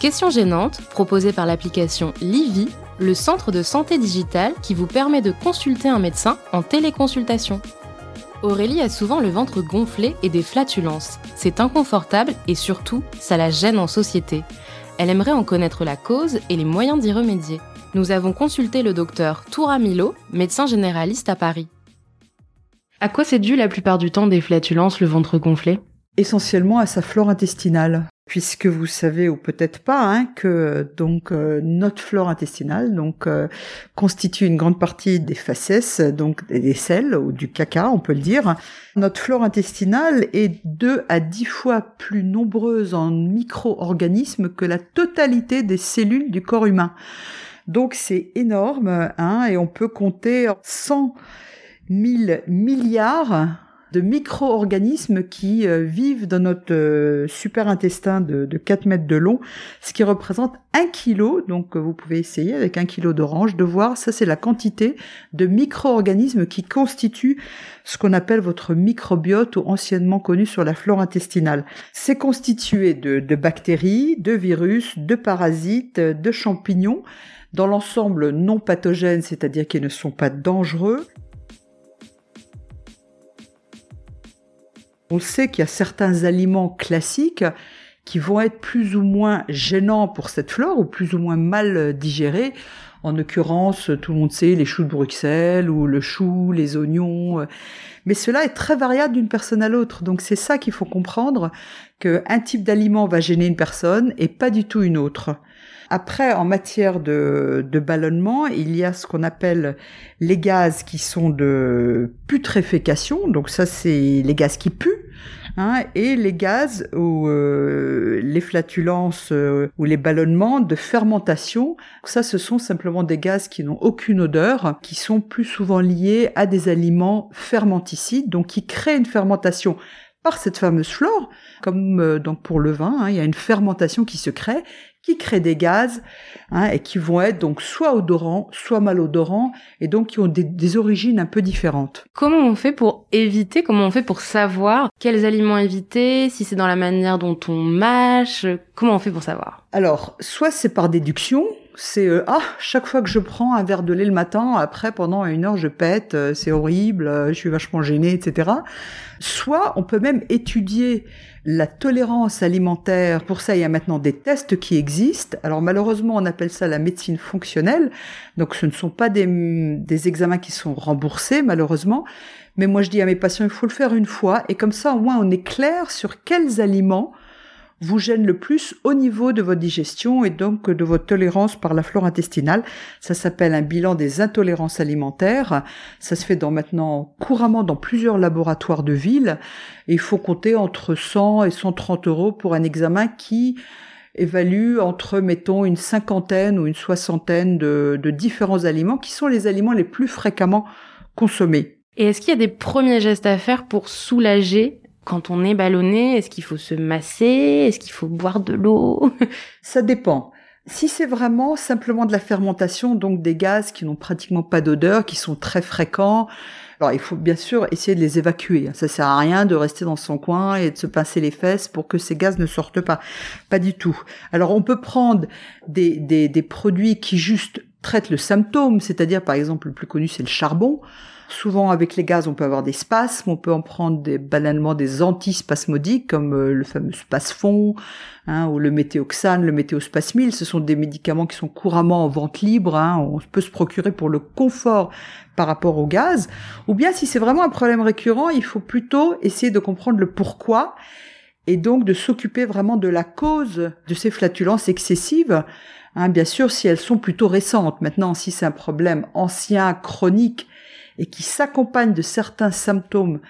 Questions gênantes, proposées par l'application Livy, le centre de santé digitale qui vous permet de consulter un médecin en téléconsultation. Aurélie a souvent le ventre gonflé et des flatulences. C'est inconfortable et surtout, ça la gêne en société. Elle aimerait en connaître la cause et les moyens d'y remédier. Nous avons consulté le docteur Toura Milo, médecin généraliste à Paris. À quoi c'est dû la plupart du temps des flatulences, le ventre gonflé? Essentiellement à sa flore intestinale. Puisque vous savez ou peut-être pas hein, que donc euh, notre flore intestinale donc euh, constitue une grande partie des faces donc des selles ou du caca on peut le dire. Notre flore intestinale est deux à dix fois plus nombreuse en micro-organismes que la totalité des cellules du corps humain. Donc c'est énorme hein, et on peut compter 100 000 milliards de micro-organismes qui euh, vivent dans notre euh, super intestin de, 4 mètres de long, ce qui représente 1 kilo. Donc euh, vous pouvez essayer avec un kilo d'orange de voir, ça c'est la quantité de micro-organismes qui constituent ce qu'on appelle votre microbiote ou anciennement connu sur la flore intestinale. C'est constitué de, bactéries, de virus, de parasites, de champignons dans l'ensemble non pathogènes, c'est-à-dire qu'ils ne sont pas dangereux, On sait qu'il y a certains aliments classiques qui vont être plus ou moins gênants pour cette flore ou plus ou moins mal digérés. En l'occurrence, tout le monde sait les choux de Bruxelles ou le chou, les oignons. Mais cela est très variable d'une personne à l'autre. Donc c'est ça qu'il faut comprendre, qu'un type d'aliment va gêner une personne et pas du tout une autre. Après, en matière de, de ballonnement, il y a ce qu'on appelle les gaz qui sont de putréfaction. Donc ça, c'est les gaz qui puent. Hein, et les gaz ou euh, les flatulences euh, ou les ballonnements de fermentation. Ça, ce sont simplement des gaz qui n'ont aucune odeur, qui sont plus souvent liés à des aliments fermenticides, donc qui créent une fermentation par cette fameuse flore, comme euh, donc pour le vin, hein, il y a une fermentation qui se crée qui créent des gaz hein, et qui vont être donc soit odorants, soit malodorants et donc qui ont des, origines un peu différentes. Comment on fait pour éviter, comment on fait pour savoir quels aliments éviter, si c'est dans la manière dont on mâche, comment on fait pour savoir? Alors, soit c'est par déduction, c'est euh, ah chaque fois que je prends un verre de lait le matin, après pendant une heure je pète, euh, c'est horrible, euh, je suis vachement gênée, etc. Soit on peut même étudier la tolérance alimentaire. Pour ça, il y a maintenant des tests qui existent. Alors malheureusement, on appelle ça la médecine fonctionnelle. Donc ce ne sont pas des, des examens qui sont remboursés, malheureusement. Mais moi, je dis à mes patients, il faut le faire une fois. Et comme ça, au moins, on est clair sur quels aliments vous gêne le plus au niveau de votre digestion et donc de votre tolérance par la flore intestinale. Ça s'appelle un bilan des intolérances alimentaires. Ça se fait dans maintenant couramment dans plusieurs laboratoires de ville. Et il faut compter entre 100 et 130 euros pour un examen qui évalue entre, mettons, une cinquantaine ou une soixantaine de, de différents aliments qui sont les aliments les plus fréquemment consommés. Et est-ce qu'il y a des premiers gestes à faire pour soulager quand on est ballonné, est-ce qu'il faut se masser? Est-ce qu'il faut boire de l'eau? Ça dépend. Si c'est vraiment simplement de la fermentation, donc des gaz qui n'ont pratiquement pas d'odeur, qui sont très fréquents, alors il faut bien sûr essayer de les évacuer. Ça sert à rien de rester dans son coin et de se pincer les fesses pour que ces gaz ne sortent pas. Pas du tout. Alors on peut prendre des, des, des produits qui juste traitent le symptôme, c'est-à-dire par exemple le plus connu c'est le charbon. Souvent, avec les gaz, on peut avoir des spasmes, on peut en prendre des, banalement des antispasmodiques, comme euh, le fameux spasfon, hein, ou le météoxane, le météospasmil. Ce sont des médicaments qui sont couramment en vente libre. Hein, on peut se procurer pour le confort par rapport au gaz. Ou bien, si c'est vraiment un problème récurrent, il faut plutôt essayer de comprendre le pourquoi et donc de s'occuper vraiment de la cause de ces flatulences excessives. Hein, bien sûr, si elles sont plutôt récentes. Maintenant, si c'est un problème ancien, chronique, et qui s'accompagne de certains symptômes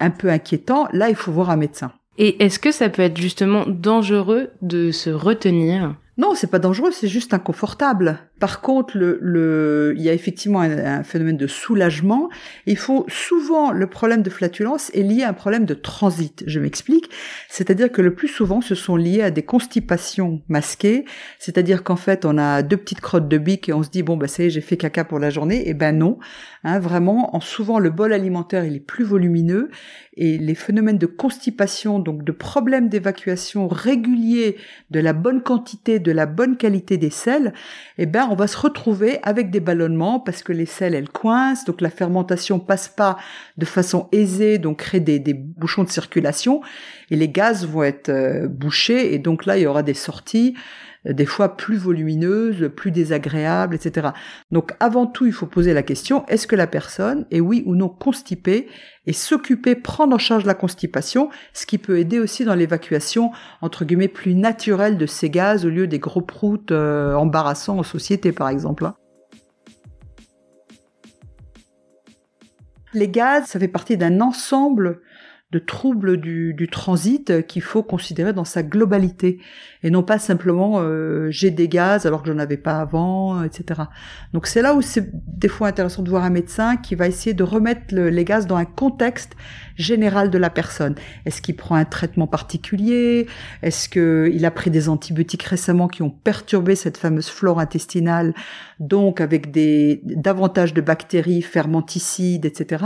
un peu inquiétants, là, il faut voir un médecin. Et est-ce que ça peut être justement dangereux de se retenir? Non, c'est pas dangereux, c'est juste inconfortable. Par contre, le, le, il y a effectivement un, phénomène de soulagement. Il faut souvent le problème de flatulence est lié à un problème de transit. Je m'explique. C'est-à-dire que le plus souvent, ce sont liés à des constipations masquées. C'est-à-dire qu'en fait, on a deux petites crottes de bique et on se dit bon bah ça y est, j'ai fait caca pour la journée. Et eh ben non. Hein, vraiment, en souvent le bol alimentaire il est plus volumineux et les phénomènes de constipation, donc de problèmes d'évacuation réguliers de la bonne quantité de la bonne qualité des sels, eh ben on va se retrouver avec des ballonnements parce que les sels elles coincent, donc la fermentation passe pas de façon aisée, donc crée des, bouchons de circulation. Et les gaz vont être euh, bouchés. Et donc là il y aura des sorties des fois plus volumineuses, plus désagréables, etc. Donc avant tout, il faut poser la question, est-ce que la personne est oui ou non constipée et s'occuper, prendre en charge la constipation, ce qui peut aider aussi dans l'évacuation, entre guillemets, plus naturelle de ces gaz au lieu des gros proutes euh, embarrassants en société, par exemple. Hein. Les gaz, ça fait partie d'un ensemble de troubles du, du transit qu'il faut considérer dans sa globalité et non pas simplement euh, j'ai des gaz alors que j'en avais pas avant, etc. Donc c'est là où c'est des fois intéressant de voir un médecin qui va essayer de remettre les gaz dans un contexte général de la personne. Est-ce qu'il prend un traitement particulier? Est-ce qu'il a pris des antibiotiques récemment qui ont perturbé cette fameuse flore intestinale, donc avec des davantage de bactéries fermenticides, etc.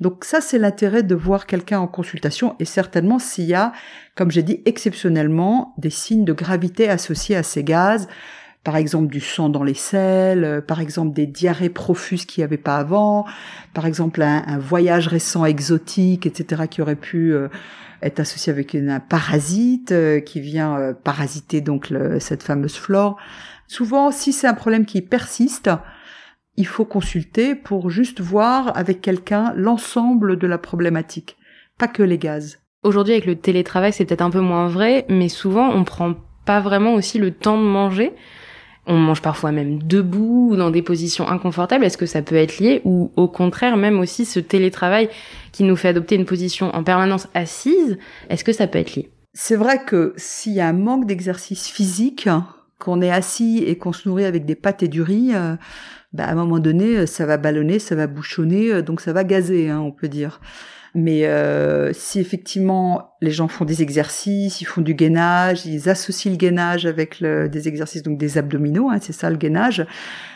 Donc ça, c'est l'intérêt de voir quelqu'un en consultation et certainement s'il y a, comme j'ai dit, exceptionnellement des signes de gravité associés à ces gaz, par exemple du sang dans les selles, euh, par exemple des diarrhées profuses qu'il n'y avait pas avant, par exemple un, voyage récent exotique, etc., qui aurait pu euh, être associé avec un parasite euh, qui vient parasiter donc cette fameuse flore. Souvent, si c'est un problème qui persiste, il faut consulter pour juste voir avec quelqu'un l'ensemble de la problématique, pas que les gaz. Aujourd'hui, avec le télétravail, c'est peut-être un peu moins vrai, mais souvent, on prend pas vraiment aussi le temps de manger. On mange parfois même debout ou dans des positions inconfortables. Est-ce que ça peut être lié ou au contraire même aussi ce télétravail qui nous fait adopter une position en permanence assise, est-ce que ça peut être lié? C'est vrai que s'il y a un manque d'exercice physique, qu'on est assis et qu'on se nourrit avec des pâtes et du riz, euh, bah, à un moment donné, ça va ballonner, ça va bouchonner, euh, donc ça va gazer, hein, on peut dire. Mais euh, si effectivement les gens font des exercices, ils font du gainage, ils associent le gainage avec des exercices donc des abdominaux, hein, c'est ça le gainage.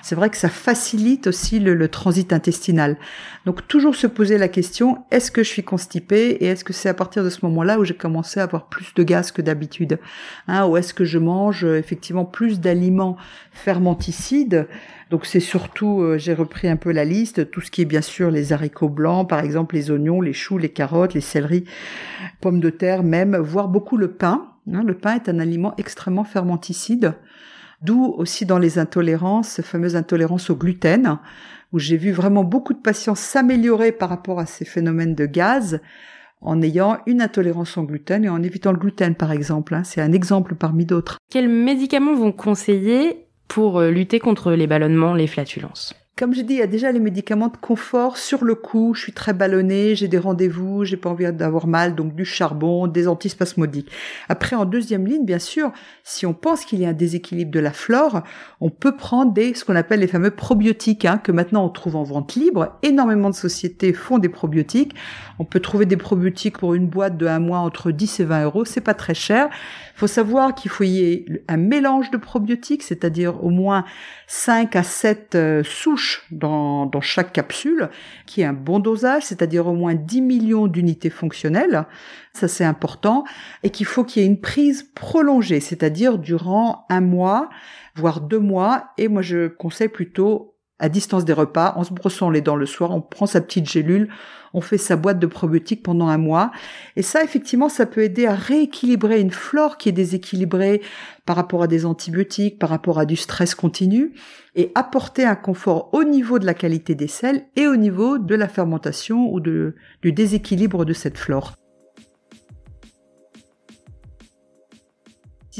C'est vrai que ça facilite aussi le, transit intestinal. Donc toujours se poser la question est-ce que je suis constipée et est-ce que c'est à partir de ce moment-là où j'ai commencé à avoir plus de gaz que d'habitude, hein, ou est-ce que je mange euh, effectivement plus d'aliments fermenticides donc c'est surtout, euh, j'ai repris un peu la liste, tout ce qui est bien sûr les haricots blancs, par exemple les oignons, les choux, les carottes, les céleris, pommes de terre même, voire beaucoup le pain. Hein. le pain est un aliment extrêmement fermenticide, d'où aussi dans les intolérances, ces fameuses intolérances au gluten, où j'ai vu vraiment beaucoup de patients s'améliorer par rapport à ces phénomènes de gaz en ayant une intolérance au gluten et en évitant le gluten par exemple. Hein. C'est un exemple parmi d'autres. Quels médicaments vont conseiller pour euh, lutter contre les ballonnements, les flatulences comme je dis, il y a déjà les médicaments de confort sur le coup. Je suis très ballonnée, j'ai des rendez-vous, j'ai pas envie d'avoir mal, donc du charbon, des antispasmodiques. Après, en deuxième ligne, bien sûr, si on pense qu'il y a un déséquilibre de la flore, on peut prendre des ce qu'on appelle les fameux probiotiques, hein, que maintenant on trouve en vente libre. Énormément de sociétés font des probiotiques. On peut trouver des probiotiques pour une boîte de un mois entre 10 et 20 euros. C'est pas très cher. Faut savoir qu'il faut y ait un mélange de probiotiques, c'est-à-dire au moins 5 à 7 euh, dans chaque capsule, qui est un bon dosage, c'est-à-dire au moins 10 millions d'unités fonctionnelles. Ça, c'est important. Et qu'il faut qu'il y ait une prise prolongée, c'est-à-dire durant un mois, voire deux mois. Et moi, je conseille plutôt à distance des repas, en se brossant les dents le soir, on prend sa petite gélule, on fait sa boîte de probiotiques pendant un mois. Et ça, effectivement, ça peut aider à rééquilibrer une flore qui est déséquilibrée par rapport à des antibiotiques, par rapport à du stress continu, et apporter un confort au niveau de la qualité des sels et au niveau de la fermentation ou de, du déséquilibre de cette flore.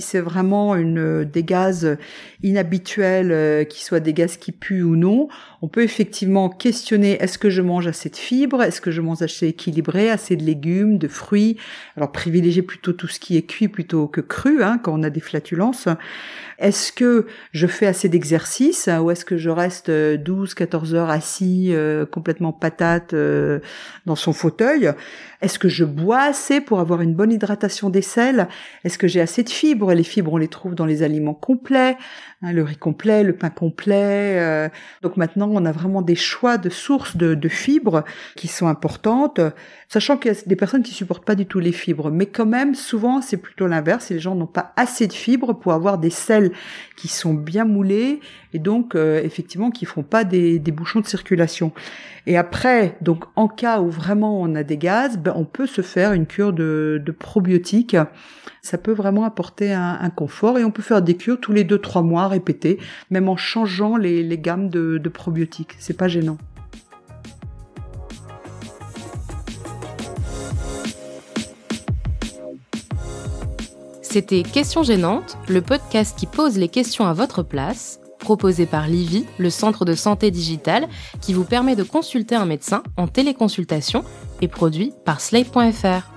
C'est vraiment une, des gaz inhabituels, euh, qui soient des gaz qui puent ou non, on peut effectivement questionner est-ce que je mange assez de fibres, est-ce que je mange assez équilibré, assez de légumes, de fruits? Alors privilégier plutôt tout ce qui est cuit plutôt que cru hein, quand on a des flatulences. Est-ce que je fais assez d'exercice ou est-ce que je reste 12, 14 heures assis euh, complètement patate euh, dans son fauteuil? Est-ce que je bois assez pour avoir une bonne hydratation des selles? Est-ce que j'ai assez de fibres? Les fibres, on les trouve dans les aliments complets, hein, le riz complet, le pain complet. Euh. Donc maintenant, on a vraiment des choix de sources de, fibres qui sont importantes, sachant qu'il y a des personnes qui supportent pas du tout les fibres, mais quand même, souvent, c'est plutôt l'inverse. Les gens n'ont pas assez de fibres pour avoir des selles qui sont bien moulés et donc euh, effectivement qui font pas des, bouchons de circulation. Et après, donc en cas où vraiment on a des gaz, ben, on peut se faire une cure de, probiotiques. Ça peut vraiment apporter un, confort et on peut faire des cures tous les deux trois mois répétées, même en changeant les, gammes de, de probiotiques. C'est pas gênant. C'était Questions gênantes, le podcast qui pose les questions à votre place, proposé par Livy, le centre de santé digitale, qui vous permet de consulter un médecin en téléconsultation et produit par Slate.fr.